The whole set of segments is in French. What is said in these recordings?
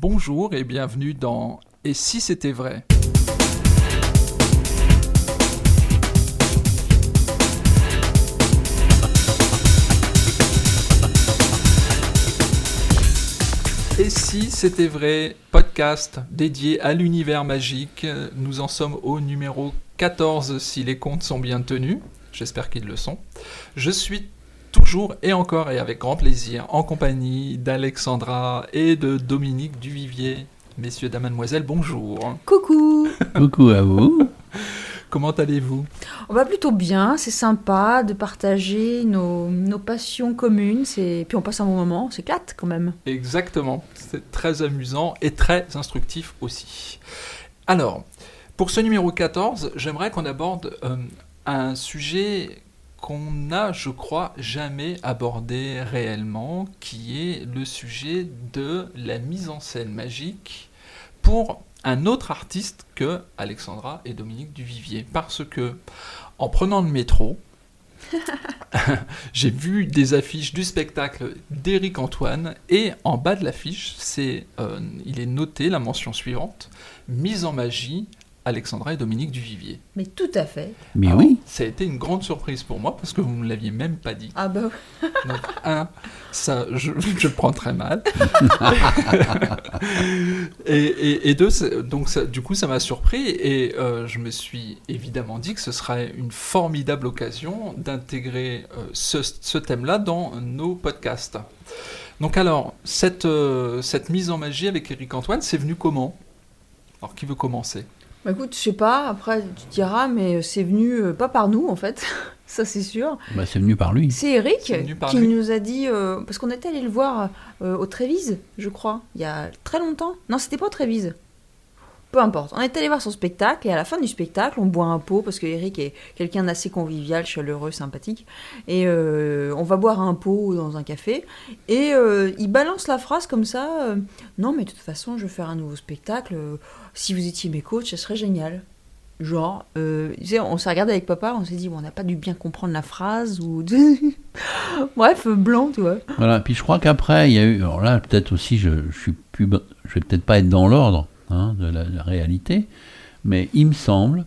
Bonjour et bienvenue dans Et si c'était vrai? Et si c'était vrai, podcast dédié à l'univers magique. Nous en sommes au numéro 14 si les comptes sont bien tenus. J'espère qu'ils le sont. Je suis toujours et encore et avec grand plaisir en compagnie d'Alexandra et de Dominique Duvivier. Messieurs, dames, mademoiselles, bonjour. Coucou Coucou à vous. Comment allez-vous? On va plutôt bien, c'est sympa de partager nos, nos passions communes, c'est... puis on passe un bon moment, on s'éclate quand même. Exactement, c'est très amusant et très instructif aussi. Alors, pour ce numéro 14, j'aimerais qu'on aborde euh, un sujet qu'on n'a, je crois, jamais abordé réellement, qui est le sujet de la mise en scène magique pour un autre artiste que Alexandra et Dominique Duvivier. Parce que, en prenant le métro, j'ai vu des affiches du spectacle d'Éric Antoine et en bas de l'affiche, c'est, euh, il est noté la mention suivante mise en magie Alexandra et Dominique Duvivier. Mais tout à fait. Mais Alors, oui. Ça a été une grande surprise pour moi parce que vous ne me l'aviez même pas dit. Ah bah Donc, un, ça, je, prends très mal. et, et, et deux, donc ça- du coup, ça m'a surpris et euh, je me suis évidemment dit que ce serait une formidable occasion d'intégrer euh, ce, ce thème-là dans nos podcasts. Donc alors, cette, euh, cette mise en magie avec Eric Antoine, c'est venu comment? Alors, qui veut commencer? Bah écoute, je sais pas, après tu diras, mais c'est venu euh, pas par nous en fait, ça c'est sûr. Bah, c'est venu par lui. C'est Eric qui lui. nous a dit, euh, parce qu'on était allé le voir euh, au Trévise, je crois, il y a très longtemps. Non, c'était pas au Trévise. Peu importe. On est allé voir son spectacle et à la fin du spectacle, on boit un pot parce que Eric est quelqu'un d'assez convivial, chaleureux, sympathique. Et euh, on va boire un pot dans un café et euh, il balance la phrase comme ça euh, Non, mais de toute façon, je vais faire un nouveau spectacle. si vous étiez mes coachs, ça serait génial. Genre, euh, tu on s'est regardé avec papa, on s'est dit, bon, on n'a pas dû bien comprendre la phrase ou. Bref, blanc, tu vois. Voilà. Puis je crois qu'après, il y a eu. Alors là, peut-être aussi, je, je plus. vais peut-être pas être dans l'ordre hein, de la, la réalité, mais il me semble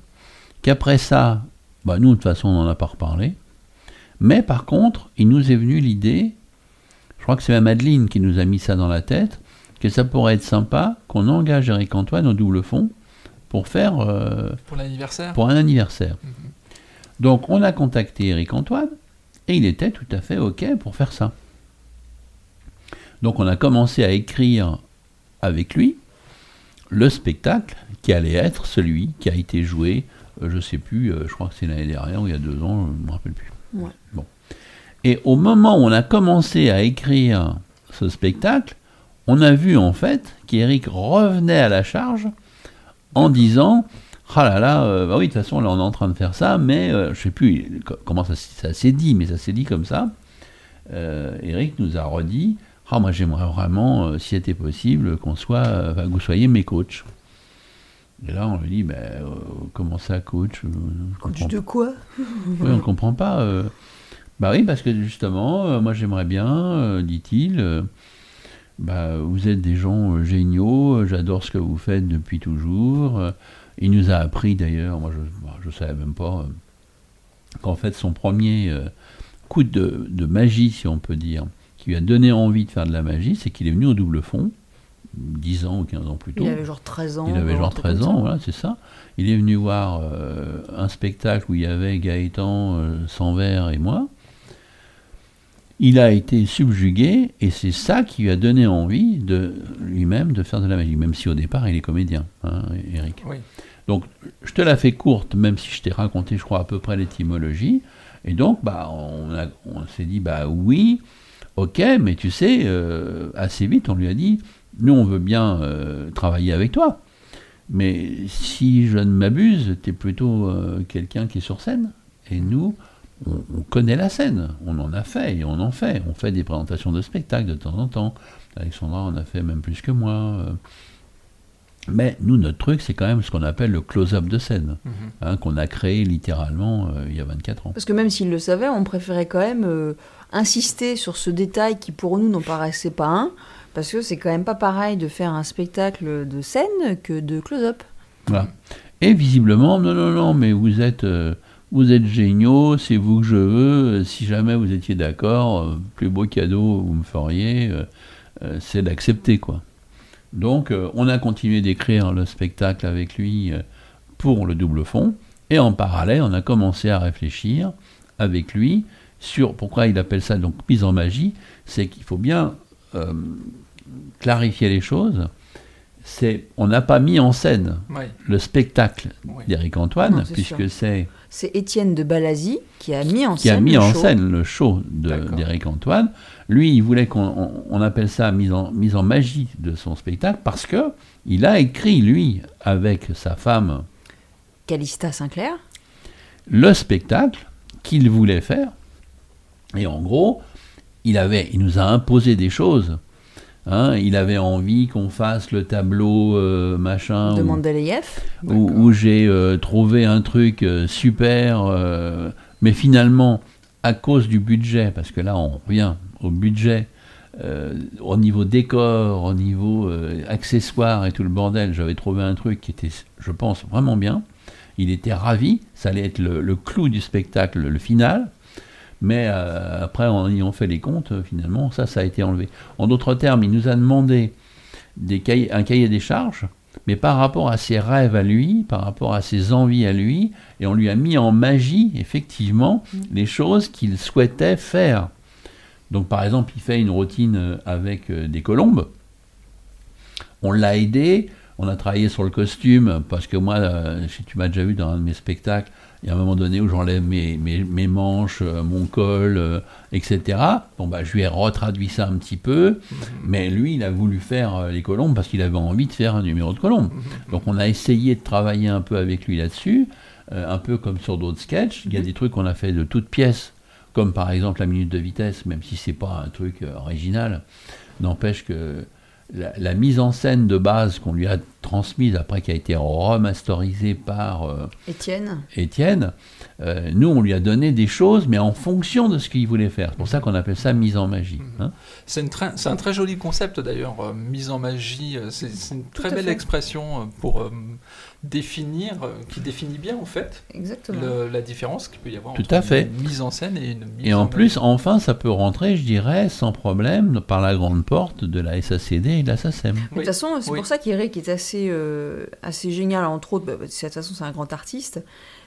qu'après ça, bah, nous de toute façon, on n'en a pas reparlé. Mais par contre, il nous est venu l'idée. Je crois que c'est ma Madeleine qui nous a mis ça dans la tête, que ça pourrait être sympa qu'on engage Eric Antoine au double fond pour faire euh, Pour l'anniversaire pour un anniversaire. Mhm. Donc on a contacté Eric Antoine et il était tout à fait OK pour faire ça. Donc on a commencé à écrire avec lui le spectacle qui allait être celui qui a été joué, euh, je sais plus, euh, je crois que c'est l'année dernière ou il y a deux ans, je ne me rappelle plus. Ouais. Bon. Et au moment où on a commencé à écrire ce spectacle, on a vu en fait qu'Eric revenait à la charge en disant ah là là, euh, bah oui, de toute façon, là, on est en train de faire ça, mais je sais plus comment ça, ça s'est dit, mais ça s'est dit comme ça. Eric nous a redit Ah, moi, j'aimerais vraiment, euh, si c'était possible, qu'on soit, euh, que vous soyez mes coachs. Et là, on lui dit ben, euh, Comment ça, coach? Coach de quoi? Oui, on ne comprend pas. Bah oui, parce que justement, moi j'aimerais bien, dit-il, bah, vous êtes des gens géniaux, j'adore ce que vous faites depuis toujours. il nous a appris d'ailleurs, moi je ne savais même pas, qu'en fait son premier coup de, de magie, si on peut dire, qui lui a donné envie de faire de la magie, c'est qu'il est venu au double fond, 10 ans ou 15 ans plus tôt. Il avait genre 13 ans. Il avait genre truc 13 comme ça. ans, voilà, c'est ça. Il est venu voir euh, un spectacle où il y avait Gaëtan, euh, Sanvert et moi. Il a été subjugué et c'est ça qui lui a donné envie de lui-même de faire de la magie, même si au départ il est comédien, hein, Eric. Oui. Donc je te la fais courte, même si je t'ai raconté, je crois, à peu près l'étymologie. Et donc, bah, on, on s'est dit, bah oui, ok, mais tu sais, euh, assez vite, on lui a dit, nous, on veut bien euh, travailler avec toi. Mais si je ne m'abuse, tu es plutôt euh, quelqu'un qui est sur scène. Et nous, on, on connaît la scène. On en a fait et on en fait. On fait des présentations de spectacles de temps en temps. Alexandra en a fait même plus que moi. Mais nous, notre truc, c'est quand même ce qu'on appelle le close-up de scène, Mhm. hein, qu'on a créé littéralement euh, il y a 24 ans. Parce que même s'il le savait, on préférait quand même euh, insister sur ce détail qui pour nous n'en paraissait pas un, parce que c'est quand même pas pareil de faire un spectacle de scène que de close-up. Voilà. Et visiblement, non, non, non, mais vous êtes, euh, vous êtes géniaux, c'est vous que je veux. Si jamais vous étiez d'accord, euh, plus beau cadeau vous me feriez, euh, euh, c'est d'accepter, quoi. Donc, euh, on a continué d'écrire le spectacle avec lui euh, pour le double fond, et en parallèle, on a commencé à réfléchir avec lui sur pourquoi il appelle ça donc mise en magie. C'est qu'il faut bien euh, clarifier les choses. C'est, on n'a pas mis en scène Oui, le spectacle oui. d'Éric Antoine, Non, puisque c'est C'est Étienne de Balazy qui a mis en qui a scène mis le en show. scène le show de- D'accord. d'Éric Antoine. Lui, il voulait qu'on on- on appelle ça mise en, mise en magie de son spectacle parce que il a écrit, lui, avec sa femme, Calista Sinclair. le spectacle qu'il voulait faire. Et en gros, il, avait, il nous a imposé des choses. Hein, il avait envie qu'on fasse le tableau euh, macun de ou- Mendeleïev. où, où j'ai euh, trouvé un truc euh, super, mais finalement, à cause du budget, parce que là on revient au budget, au niveau décor, au niveau accessoires et tout le bordel, j'avais trouvé un truc qui était, je pense, vraiment bien. Il était ravi, ça allait être le, le clou du spectacle, le final. Mais euh, après, en ayant fait les comptes, euh, finalement, ça, ça a été enlevé. En d'autres termes, il nous a demandé des cahiers- un cahier des charges, mais par rapport à ses rêves à lui, par rapport à ses envies à lui, et on lui a mis en magie, effectivement, les choses qu'il souhaitait faire. Donc, par exemple, il fait une routine euh, avec euh, des colombes. On l'a aidé, on a travaillé sur le costume, parce que moi, si tu m'as déjà vu dans un de mes spectacles, il y a un moment donné où j'enlève mes, mes, mes manches, euh, mon col, euh, etc. Bon, bah, je lui ai retraduit ça un petit peu, mais lui, il a voulu faire euh, les colombes parce qu'il avait envie de faire un numéro de colombe. Donc, on a essayé de travailler un peu avec lui là-dessus, euh, un peu comme sur d'autres sketchs. Il y a des trucs qu'on a fait de toutes pièces, comme par exemple la minute de vitesse, même si c'est pas un truc original. N'empêche que la, la mise en scène de base qu'on lui a transmise après qui a été remasterisée par euh, Étienne. Étienne, euh, nous on lui a donné des choses, mais en fonction de ce qu'il voulait faire. C'est pour ça qu'on appelle ça mise en magie. hein. C'est une très- c'est un très joli concept d'ailleurs, euh, mise en magie. C'est c'est une très belle fait. expression pour euh, définir, euh, qui définit bien en fait Exactement. le- la différence qu'il peut y avoir Tout entre à fait. une mise en scène et une mise Et en en plus, enfin, ça peut rentrer, je dirais, sans problème, par la grande porte de la SACD et de la SACEM. Mais De toute façon, c'est Oui. pour ça qu'Eric est assez, euh, assez génial, entre autres, bah, de toute façon c'est un grand artiste,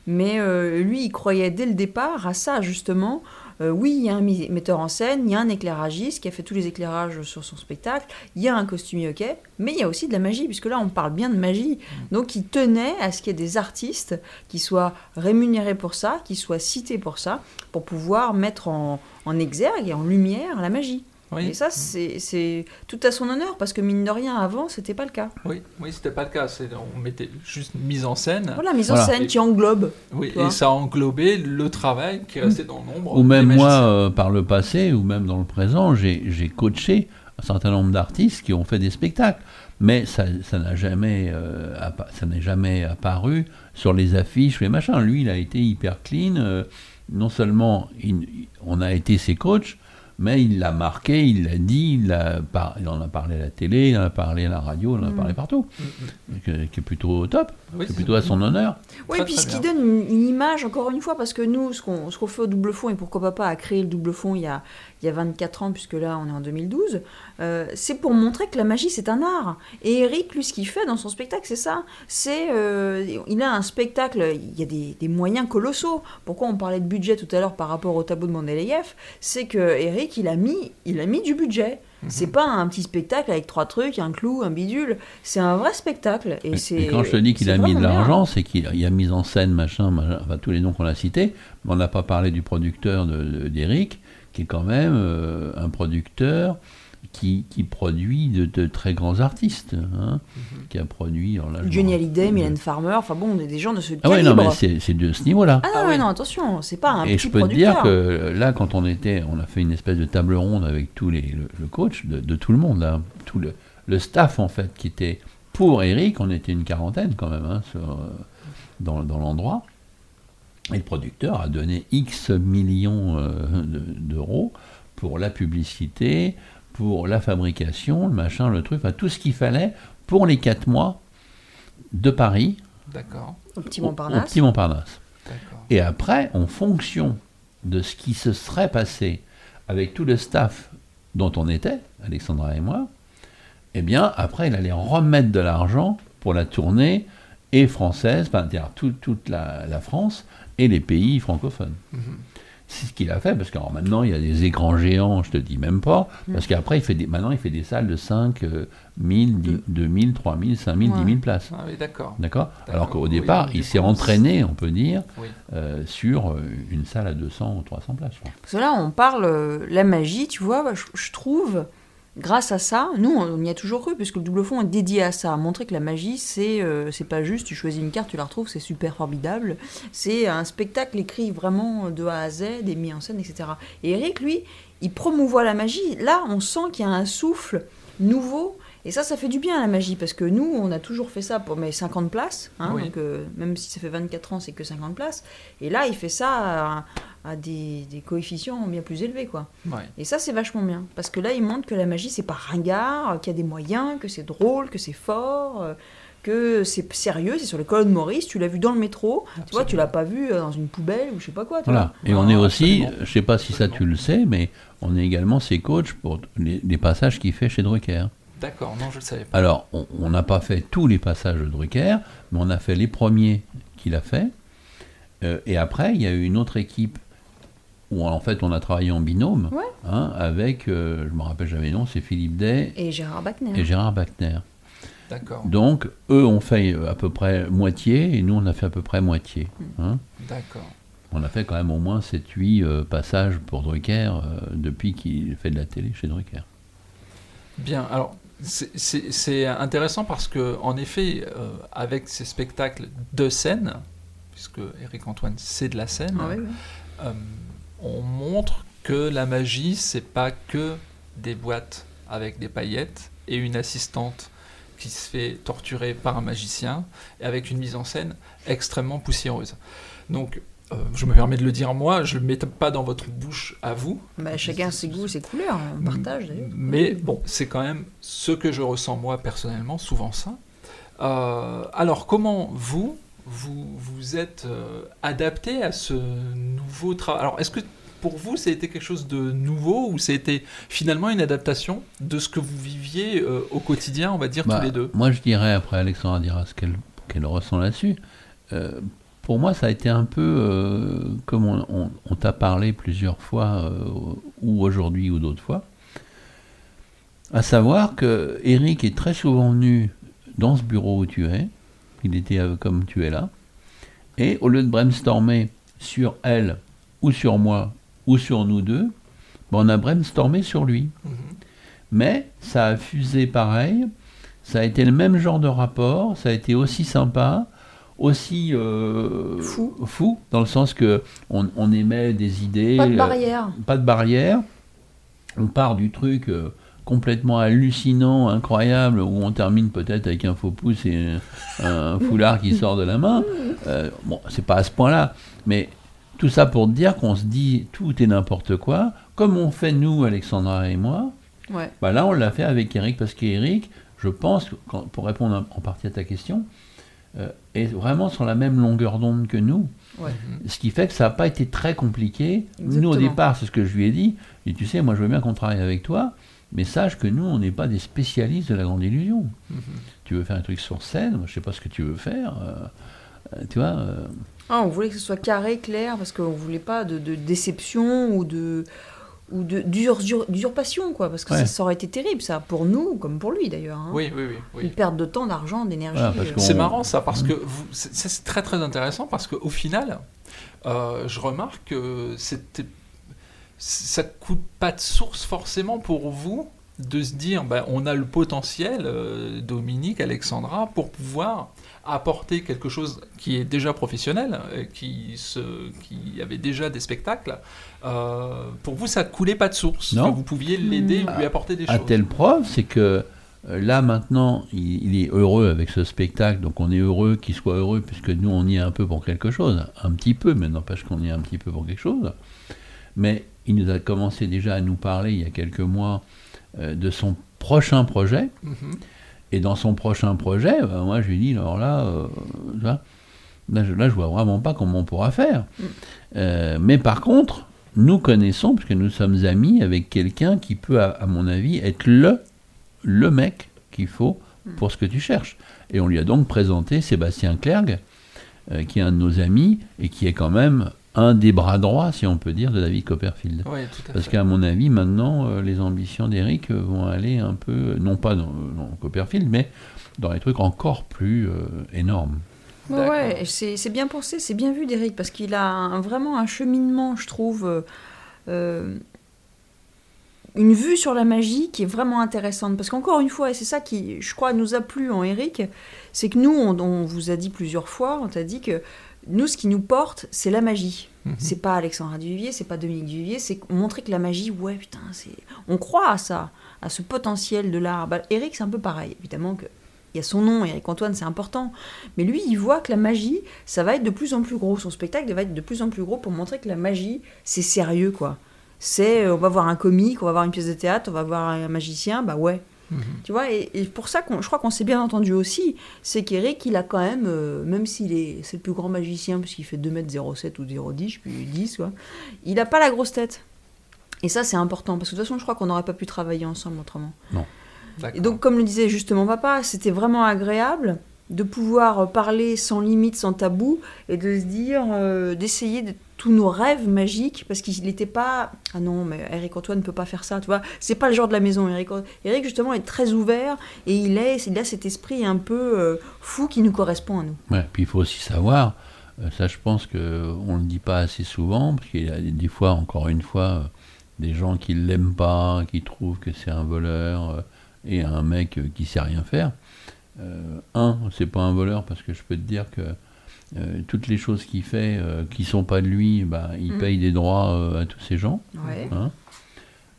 mais euh, lui il croyait dès le départ à ça justement. Euh, oui, il y a un metteur en scène, il y a un éclairagiste qui a fait tous les éclairages sur son spectacle, il y a un costumier, ok, mais il y a aussi de la magie, puisque là on parle bien de magie. Donc il tenait à ce qu'il y ait des artistes qui soient rémunérés pour ça, qui soient cités pour ça, pour pouvoir mettre en, en exergue et en lumière la magie. Oui, Et ça, c'est tout à son honneur, parce que mine de rien, avant, c'était pas le cas. oui, oui c'était pas le cas. c'est- On mettait juste mise en scène. Voilà, mise en Voilà. scène qui englobe. Oui, et ça englobait le travail qui restait dans l'ombre. Ou même moi, euh, par le passé, ou même dans le présent, j'ai coaché un certain nombre d'artistes qui ont fait des spectacles. Mais ça ça n'a jamais, euh, appa- ça n'est jamais apparu sur les affiches, les machins. Lui, il a été hyper clean. euh, non seulement il- on a été ses coachs, mais il l'a marqué, il l'a dit, il, l'a par- il en a parlé à la télé, il en a parlé à la radio, il en a Mm. parlé partout. Mm, mm. Qui, qui est plutôt top, Oui, c'est plutôt à son honneur. Oui, Très, puis très ce qui donne une, une image, encore une fois, parce que nous, ce qu'on ce qu'on fait au double fond, et pourquoi papa a créé le double fond il y a, il y a 24 ans, puisque là, on est en 2012, euh, c'est pour montrer que la magie, c'est un art. Et Eric, lui, ce qu'il fait dans son spectacle, c'est ça. C'est, euh, il a un spectacle, il y a des, des moyens colossaux. Pourquoi on parlait de budget tout à l'heure par rapport au tableau de Mendeleïev C'est que Eric, il a mis, il a mis du budget. Mhm. C'est pas un petit spectacle avec trois trucs, un clou, un bidule. C'est un vrai spectacle. Et, quand je te dis qu'il a mis de l'argent, c'est qu'il a, mis en scène, machin, machin, enfin tous les noms qu'on a cités, mais on n'a pas parlé du producteur de- de- d'Eric, qui est quand même euh, un producteur qui, qui produit de, de très grands artistes, hein, qui a produit... alors là, Johnny Hallyday, je- Mylène Farmer, enfin bon, on est des gens de ce Ah ouais, calibre. non, mais c'est de ce niveau-là. Ah non, Ah ouais, non, attention, c'est pas un Et petit je peux te dire que là, quand on était, on a fait une espèce de table ronde avec tous les, le, le coach de, de tout le monde, là, tout le, le staff en fait, qui était pour Eric, on était une quarantaine quand même hein, sur, euh, dans, dans l'endroit. Et le producteur a donné X millions euh, de- d'euros pour la publicité, pour la fabrication, le machin, le truc, enfin tout ce qu'il fallait pour les quatre mois de Paris D'accord, Au petit au- au Montparnasse. Petit Montparnasse. d'accord. Et après, en fonction de ce qui se serait passé avec tout le staff dont on était, Alexandra et moi, eh bien, après, il allait remettre de l'argent pour la tournée et française, enfin, c'est-à-dire tout- toute la, la France et les pays francophones. Mhm. C'est ce qu'il a fait, parce que alors, maintenant, il y a des écrans géants, je te dis même pas, parce qu'après, il fait des, maintenant, il fait des salles de 5 euh, 1000, 10 2000, 3000, 5000, Ouais. 10 000 places. Ah oui, d'accord. D'accord? Alors qu'au Oui, départ, il s'est entraîné, on peut dire, Oui. euh, sur euh, une salle à 200 ou 300 places. je crois. Parce que là, on parle euh, la magie, tu vois, je, je trouve, grâce à ça, nous, on y a toujours cru, puisque le double fond est dédié à ça, à montrer que la magie, c'est euh, c'est pas juste, tu choisis une carte, tu la retrouves, c'est super formidable. C'est un spectacle écrit vraiment de A à Z, et mis en scène, etc. Et Eric, lui, il promouvoit la magie. Là, on sent qu'il y a un souffle nouveau. Et ça, ça fait du bien la magie, parce que nous, on a toujours fait ça pour mes 50 places. hein, Oui. donc, euh, même si ça fait 24 ans, c'est que 50 places. Et là, il fait ça à, à des, des coefficients bien plus élevés, quoi. Ouais. Et ça, c'est vachement bien. Parce que là, il montre que la magie, c'est pas ringard, qu'il y a des moyens, que c'est drôle, que c'est fort, euh, que c'est sérieux, c'est sur le colonne Maurice, tu l'as vu dans le métro, tu vois, tu l'as pas vu euh, dans une poubelle ou je sais pas quoi. tu Voilà. Et Ah, on est aussi, absolument. je sais pas si ça tu le sais, mais on est également ses coachs pour les, les passages qu'il fait chez Drucker. D'accord, non, je le savais pas. Alors, on- n'a pas fait tous les passages de Drucker, mais on a fait les premiers qu'il a fait. Euh, et après, il y a eu une autre équipe où en fait on a travaillé en binôme Ouais. hein, avec, euh, je me rappelle jamais le nom, c'est Philippe Day. Et Gérard Bachner. et Gérard Bachner. D'accord, Donc, eux ont fait euh, à peu près moitié et nous on a fait à peu près moitié. hein. d'accord. On a fait quand même au moins 7-8 euh, passages pour Drucker euh, depuis qu'il fait de la télé chez Drucker. Bien, alors c'est- intéressant parce que en effet, euh, avec ces spectacles de scène, puisque Eric Antoine c'est de la scène, Ah oui, oui. euh, on montre que la magie c'est pas que des boîtes avec des paillettes et une assistante qui se fait torturer par un magicien et avec une mise en scène extrêmement poussiéreuse. Donc euh, je me permets de le dire moi, je ne le mets pas dans votre bouche à vous, Bah, chacun ses goûts, ses couleurs, on partage d'ailleurs. mais bon, c'est quand même ce que je ressens moi personnellement, souvent ça. Euh, alors comment vous, vous vous êtes euh, adapté à ce nouveau travail Alors est-ce que pour vous, ça a été quelque chose de nouveau ou ça a été finalement une adaptation de ce que vous viviez euh, au quotidien, on va dire Bah, tous les deux? Moi, je dirais, après Alexandra dira ce qu'elle ressent là-dessus, euh, pour moi, ça a été un peu euh, comme on, on- on t'a parlé plusieurs fois, euh, ou aujourd'hui ou d'autres fois, à savoir que Eric est très souvent venu dans ce bureau où tu es, il était euh, comme tu es là, et au lieu de brainstormer sur elle, ou sur moi, ou sur nous deux, ben, on a brainstormé sur lui. Mhm. Mais ça a fusé pareil, ça a été le même genre de rapport, ça a été aussi sympa, aussi euh, Fou. dans le sens que on, on émet des idées, Pas de euh, barrière. pas de barrière, on part du truc euh, complètement hallucinant, incroyable, où on termine peut-être avec un faux pouce et un, foulard qui sort de la main. Bon, c'est pas à ce point-là, mais tout ça pour dire qu'on se dit tout et n'importe quoi, comme on fait nous, Alexandra et moi. Ouais. Bah là, on l'a fait avec Eric parce qu'Eric, je pense, quand- pour répondre en partie à ta question, est vraiment sur la même longueur d'onde que nous. Ouais. Ce qui fait que ça n'a pas été très compliqué. Nous, au départ, c'est ce que je lui ai dit. Et tu sais, moi, je veux bien qu'on travaille avec toi, mais sache que nous, on n'est pas des spécialistes de la grande illusion. Mhm. Tu veux faire un truc sur scène, moi, je sais pas ce que tu veux faire. euh, euh, tu vois euh, Ah, on voulait que ce soit carré, clair, parce qu'on voulait pas de, de déception ou de ou de d'usurpation, quoi, parce que Ouais. ça, ça aurait été terrible, ça, pour nous, comme pour lui d'ailleurs. hein. Oui, oui, oui. oui. Une perte de temps, d'argent, d'énergie. Euh. C'est marrant ça parce que vous, c'est c'est très très intéressant parce qu'au final, euh, je remarque que c'était, ça coûte pas de source forcément pour vous de se dire, ben, on a le potentiel, euh, Dominique, Alexandra, pour pouvoir apporter quelque chose qui est déjà professionnel, euh, qui, se, qui avait déjà des spectacles. Euh, pour vous, ça coulait pas de source. Non. que vous pouviez l'aider, Mmh. lui apporter des à choses. telle preuve, c'est que Là maintenant, il, il est heureux avec ce spectacle, donc on est heureux qu'il soit heureux, puisque nous on y est un peu pour quelque chose, un petit peu, mais n'empêche qu'on y est un petit peu pour quelque chose. Mais il nous a commencé déjà à nous parler il y a quelques mois de son prochain projet, Mhm. et dans son prochain projet, ben, moi je lui dis, alors là, euh, là, je, là, je vois vraiment pas comment on pourra faire. Euh, mais par contre, nous connaissons, puisque nous sommes amis, avec quelqu'un qui peut, à, à mon avis, être le, le mec qu'il faut pour ce que tu cherches. Et on lui a donc présenté Sébastien Clergue, euh, qui est un de nos amis, et qui est quand même un des bras droits, si on peut dire, de David Copperfield. Oui, tout à Parce qu'à mon avis, maintenant, euh, les ambitions d'Eric euh, vont aller un peu, non pas dans, dans Copperfield, mais dans les trucs encore plus euh, énormes. Ouais, c'est bien pensé, c'est bien vu d'Eric, parce qu'il a un- vraiment un cheminement, je trouve, euh, une vue sur la magie qui est vraiment intéressante. Parce qu'encore une fois, et c'est ça qui, je crois, nous a plu en Eric, c'est que nous, on, on vous a dit plusieurs fois, on t'a dit que nous, ce qui nous porte, c'est la magie. Mhm. C'est pas Alexandra Duvivier, c'est pas Dominique Duvivier, c'est montrer que la magie, ouais, putain, c'est. On croit à ça, à ce potentiel de l'art. Bah, Eric, c'est un peu pareil, évidemment que. Il y a son nom, Eric Antoine, c'est important. Mais lui, il voit que la magie, ça va être de plus en plus gros. Son spectacle va être de plus en plus gros pour montrer que la magie, c'est sérieux, quoi. C'est, euh, on va voir un comique, on va voir une pièce de théâtre, on va voir un magicien, bah ouais. Mhm. Tu vois, et, et pour ça, qu'on, je crois qu'on s'est bien entendu aussi, c'est qu'Eric, il a quand même, euh, même s'il est, c'est le plus grand magicien, puisqu'il fait 2m07 ou 0,10, je sais plus, 10, quoi, il n'a pas la grosse tête. Et ça, c'est important, parce que de toute façon, je crois qu'on n'aurait pas pu travailler ensemble autrement. D'accord. Et donc, comme le disait justement papa, c'était vraiment agréable de pouvoir parler sans limite, sans tabou, et de se dire, euh, d'essayer de tous nos rêves magiques, parce qu'il n'était pas, ah non, mais Eric Antoine ne peut pas faire ça, tu vois, c'est pas le genre de la maison. Eric, Eric justement est très ouvert, et il, est, il a cet esprit un peu euh, fou qui nous correspond à nous. Ouais, puis il faut aussi savoir, euh, ça je pense qu'on ne le dit pas assez souvent, parce qu'il y a des fois, encore une fois, euh, des gens qui l'aiment pas, qui trouvent que c'est un voleur, et un mec qui sait rien faire. Euh, un, c'est pas un voleur, parce que je peux te dire que euh, toutes les choses qu'il fait, euh, qui sont pas de lui, bah, il Mm. paye des droits euh, à tous ces gens. Ouais. hein.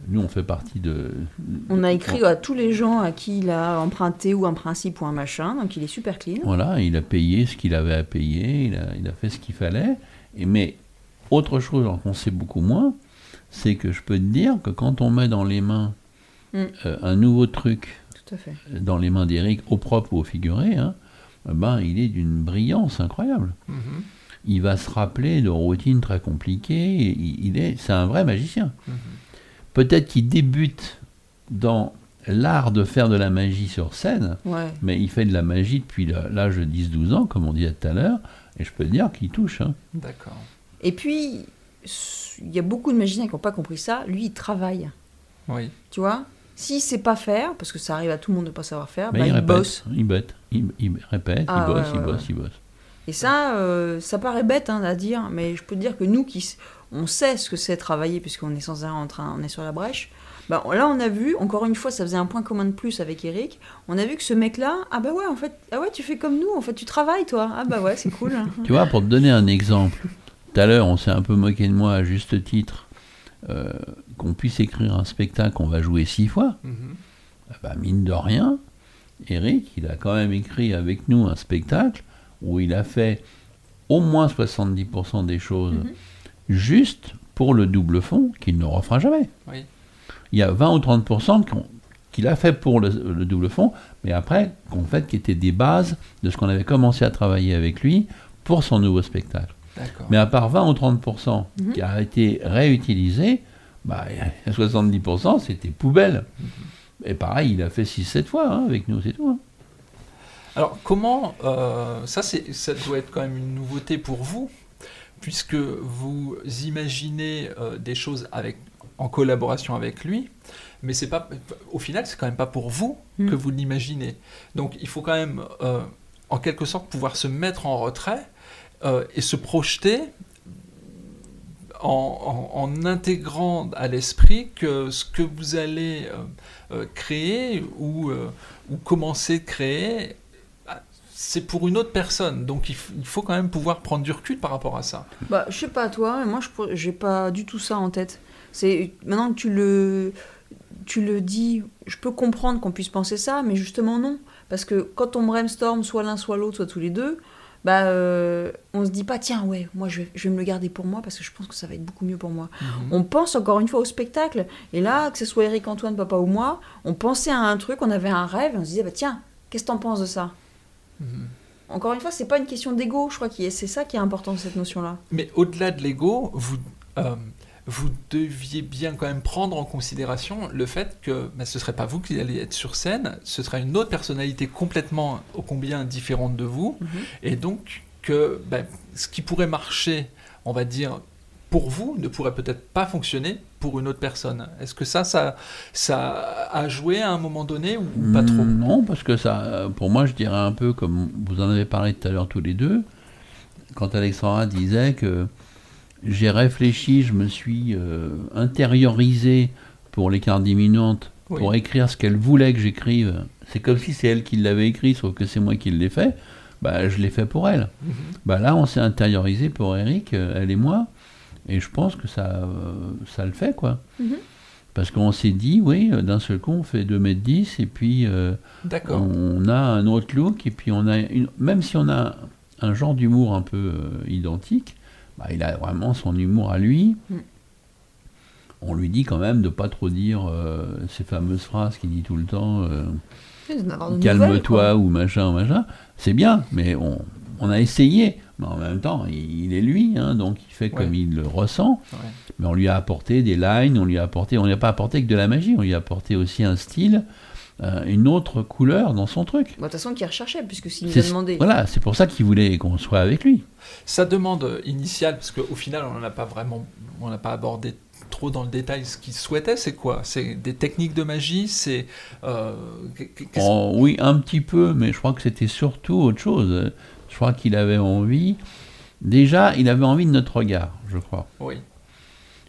Nous, on fait partie de... On a écrit à tous les gens à qui il a emprunté ou un principe ou un machin, donc il est super clean. Voilà, il a payé ce qu'il avait à payer, il a, il a fait ce qu'il fallait. Et, mais autre chose qu'on sait beaucoup moins, c'est que je peux te dire que quand on met dans les mains Mm. euh, un nouveau truc Tout à fait. dans les mains d'Eric, au propre ou au figuré, hein, ben, il est d'une brillance incroyable. Mhm. Il va se rappeler de routines très compliquées, il, il est, c'est un vrai magicien. Mhm. Peut-être qu'il débute dans l'art de faire de la magie sur scène, Ouais. mais il fait de la magie depuis l'âge de 10-12 ans, comme on disait tout à l'heure, et je peux te dire qu'il touche. hein. D'accord. Et puis, il y a beaucoup de magiciens qui n'ont pas compris ça. Lui, il travaille. Oui. Tu vois? S'il sait pas faire, parce que ça arrive à tout le monde de pas savoir faire, Mais bah, il, il, bosse. il botte, il, il répète, Ah, il bosse, ouais, il ouais, bosse, ouais. il bosse. Et ça, euh, ça paraît bête hein, à dire, mais je peux te dire que nous, qui, on sait ce que c'est travailler, puisqu'on est sans arrêt en train, on est sur la brèche. Bah, là, on a vu, encore une fois, ça faisait un point commun de plus avec Eric. On a vu que ce mec-là, ah bah ouais, en fait, ah ouais, tu fais comme nous, en fait, tu travailles, toi. Ah bah ouais, c'est cool. Tu vois, pour te donner un exemple, tout à l'heure, on s'est un peu moqué de moi à juste titre, euh, qu'on puisse écrire un spectacle qu'on va jouer six fois. Mhm. Ah bah, mine de rien, Eric, il a quand même écrit avec nous un spectacle où il a fait au moins 70% des choses Mhm. juste pour le double fond qu'il ne refera jamais. Oui. Il y a 20 ou 30% qu'on- qu'il a fait pour le, le double fond, mais après, qu'en fait, qui étaient des bases de ce qu'on avait commencé à travailler avec lui pour son nouveau spectacle. Mais à part 20 ou 30% Mhm. qui a été réutilisé, bah, il y a 70% c'était poubelle. Et pareil, il a fait 6-7 fois hein, avec nous, c'est tout. hein. Alors, comment. euh, ça, ça doit être quand même une nouveauté pour vous, puisque vous imaginez euh, des choses avec, en collaboration avec lui, mais c'est pas, au final, c'est quand même pas pour vous Mm. que vous l'imaginez. Donc, il faut quand même, euh, en quelque sorte, pouvoir se mettre en retrait euh, et se projeter. En, intégrant à l'esprit que ce que vous allez euh, euh, créer ou, euh, ou commencer de créer c'est pour une autre personne. Donc il, faut quand même pouvoir prendre du recul par rapport à ça. Bah, je sais pas toi, mais moi je j'ai pas du tout ça en tête. C'est maintenant que tu le tu le dis, je peux comprendre qu'on puisse penser ça, mais justement non. Parce que quand on brainstorm soit l'un, soit l'autre, soit tous les deux, bah, euh, on se dit pas, tiens, ouais, moi je vais, je vais me le garder pour moi parce que je pense que ça va être beaucoup mieux pour moi. Mhm. On pense encore une fois au spectacle. Et là, que ce soit Eric, Antoine, papa ou moi, on pensait à un truc, on avait un rêve, et on se disait, bah, tiens, qu'est-ce que t'en penses de ça? Mhm. Encore une fois, c'est pas une question d'ego, je crois que c'est ça qui est important, cette notion-là. Mais au-delà de l'ego, vous, euh, vous deviez bien quand même prendre en considération le fait que bah, ce serait pas vous qui allez être sur scène, ce serait une autre personnalité complètement ô combien différente de vous, Mhm. et donc que bah, ce qui pourrait marcher, on va dire, pour vous, ne pourrait peut-être pas fonctionner pour une autre personne. Est-ce que ça, ça, ça a joué à un moment donné ou pas trop? Mm, Non, parce que ça, pour moi, je dirais un peu comme vous en avez parlé tout à l'heure tous les deux, quand Alexandra disait que j'ai réfléchi, je me suis euh, intériorisé pour les cartes Oui. pour écrire ce qu'elle voulait que j'écrive. C'est comme si c'est elle qui l'avait écrit, sauf que c'est moi qui l'ai fait. Bah, je l'ai fait pour elle. Mhm. Bah là, on s'est intériorisé pour Eric, euh, elle et moi, et je pense que ça, euh, ça le fait, quoi. Mhm. Parce qu'on s'est dit, oui, euh, d'un seul coup, on fait 2m10, et puis euh, on a un autre look, et puis on a une, même si on a un genre d'humour un peu euh, identique, bah, il a vraiment son humour à lui. Mm. On lui dit quand même de pas trop dire euh, ces fameuses phrases qu'il dit tout le temps. euh, calme-toi ou machin, machin. C'est bien, mais on, on a essayé. Mais en même temps, il, il est lui, hein, donc il fait comme il le ressent. Ouais. Mais on lui a apporté des lines, on lui a apporté, on lui a pas apporté que de la magie, on lui a apporté aussi un style, euh, une autre couleur dans son truc. Bon, De toute façon, qu'il recherchait, puisque s'il nous a demandé. Voilà, c'est pour ça qu'il voulait qu'on soit avec lui. Sa demande initiale, parce qu'au final, on n'a pas vraiment, on n'a pas abordé trop dans le détail ce qu'il souhaitait, c'est quoi? C'est des techniques de magie? C'est euh, Oh, oui, un petit peu, mais je crois que c'était surtout autre chose. Je crois qu'il avait envie. Déjà, il avait envie de notre regard, je crois. oui,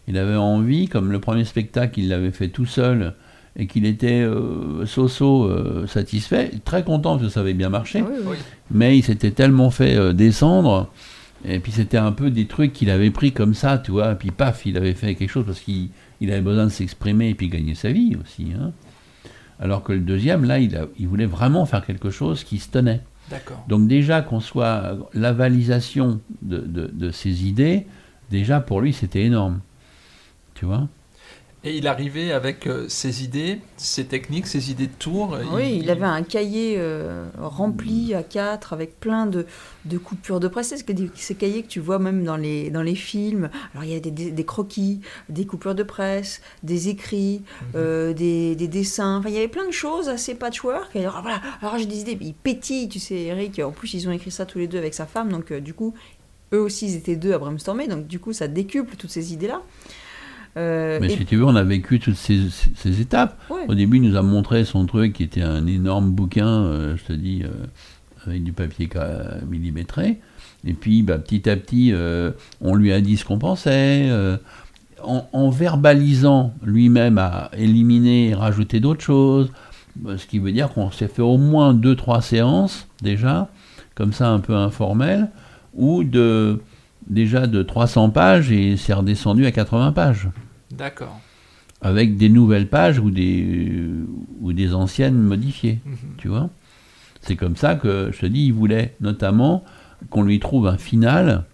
Il avait envie, comme le premier spectacle, il l'avait fait tout seul et qu'il était euh, so-so euh, satisfait, très content parce que ça avait bien marché, oui, oui. oui, mais il s'était tellement fait euh, descendre, et puis c'était un peu des trucs qu'il avait pris comme ça, tu vois, et puis paf, il avait fait quelque chose parce qu'il il avait besoin de s'exprimer et puis gagner sa vie aussi. hein. Alors que le deuxième, là, il, a- il voulait vraiment faire quelque chose qui se tenait. d'accord. Donc déjà qu'on soit l'avalisation de, de, de ses idées, déjà pour lui c'était énorme. Tu vois? Et il arrivait avec euh, ses idées, ses techniques, ses idées de tour. Oui, il avait un cahier euh, rempli à quatre avec plein de, de coupures de presse. C'est ces cahiers que tu vois même dans les, dans les films. Alors il y a des, des- des croquis, des coupures de presse, des écrits, Mhm. euh, des, des dessins. Enfin, il y avait plein de choses assez patchwork. Et alors voilà, alors j'ai des idées. Il pétille, tu sais, Eric. En plus, ils ont écrit ça tous les deux avec sa femme. Donc du coup, eux aussi, ils étaient deux à brainstormer. Donc du coup, ça décuple toutes ces idées-là. Euh, Mais et- si tu veux, on a vécu toutes ces, ces étapes. ouais. Au début, il nous a montré son truc qui était un énorme bouquin, euh, je te dis, euh, avec du papier millimétré. Et puis, bah, petit à petit, on lui a dit ce qu'on pensait. en, en verbalisant lui-même à éliminer et rajouter d'autres choses. Bah, Ce qui veut dire qu'on s'est fait au moins deux, trois séances déjà, comme ça un peu informelles, ou de déjà de 300 pages et c'est redescendu à 80 pages D'accord. avec des nouvelles pages ou des, ou des anciennes modifiées, Mhm. tu vois. C'est comme ça que, je te dis, il voulait notamment qu'on lui trouve un final,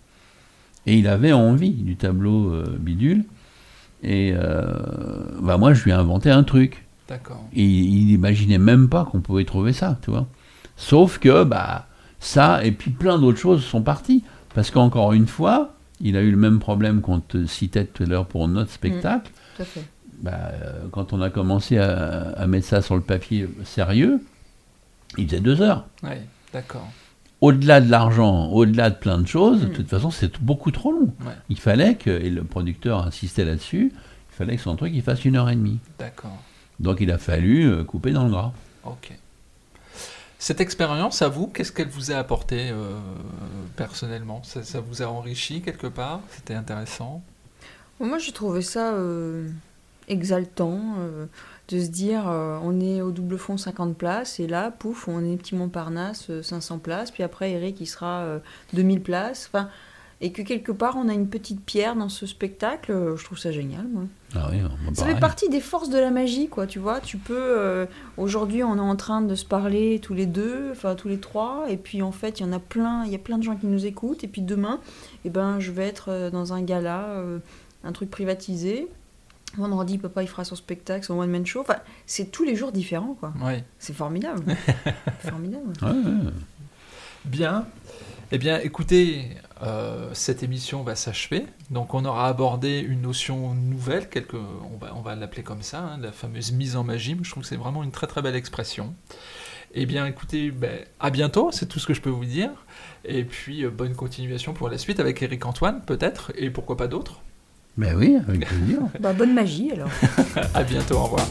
et il avait envie du tableau euh, bidule, et euh, bah moi je lui ai inventé un truc, D'accord. et il imaginait même pas qu'on pouvait trouver ça, tu vois. Sauf que, bah, ça, et puis plein d'autres choses sont parties, parce qu'encore une fois, il a eu le même problème qu'on te citait tout à l'heure pour notre spectacle, Tout à fait. bah, euh, quand on a commencé à, à mettre ça sur le papier sérieux, il faisait deux heures. Oui, d'accord. Au-delà de l'argent, au-delà de plein de choses, de Mm. toute façon, c'est beaucoup trop long. Ouais. Il fallait que, et le producteur insistait là-dessus, il fallait que son truc il fasse une heure et demie. D'accord. Donc il a fallu euh, couper dans le gras. Ok. Cette expérience, à vous, qu'est-ce qu'elle vous a apporté euh, personnellement? Ça, vous a enrichi quelque part? C'était intéressant? Moi, j'ai trouvé ça euh, exaltant euh, de se dire on est au double fond 50 places et là, pouf, on est petit Montparnasse euh, 500 places. Puis après, Eric, il sera euh, 2000 places. Enfin, et que quelque part on a une petite pierre dans ce spectacle, euh, je trouve ça génial. Moi. Ah oui, moi, Ça fait partie des forces de la magie, quoi, tu vois. Tu peux. euh, Aujourd'hui, on est en train de se parler tous les deux, enfin tous les trois, et puis en fait, il y en a plein, il y a plein de gens qui nous écoutent, et puis demain, eh ben, je vais être euh, dans un gala, euh, un truc privatisé. Vendredi, papa, il fera son spectacle, son one-man show. Enfin, c'est tous les jours différents, quoi. Ouais. C'est formidable. formidable. Ouais, ouais. Bien. Eh bien, écoutez, euh, cette émission va s'achever. Donc, on aura abordé une notion nouvelle, quelque, on va, on va l'appeler comme ça, hein, la fameuse mise en magie. Je trouve que c'est vraiment une très très belle expression. Eh bien, écoutez, ben, à bientôt, c'est tout ce que je peux vous dire. Et puis, euh, bonne continuation pour la suite avec Eric Antoine, peut-être, et pourquoi pas d'autres. Ben oui, avec plaisir. Bah, bonne magie, alors. à bientôt, au revoir.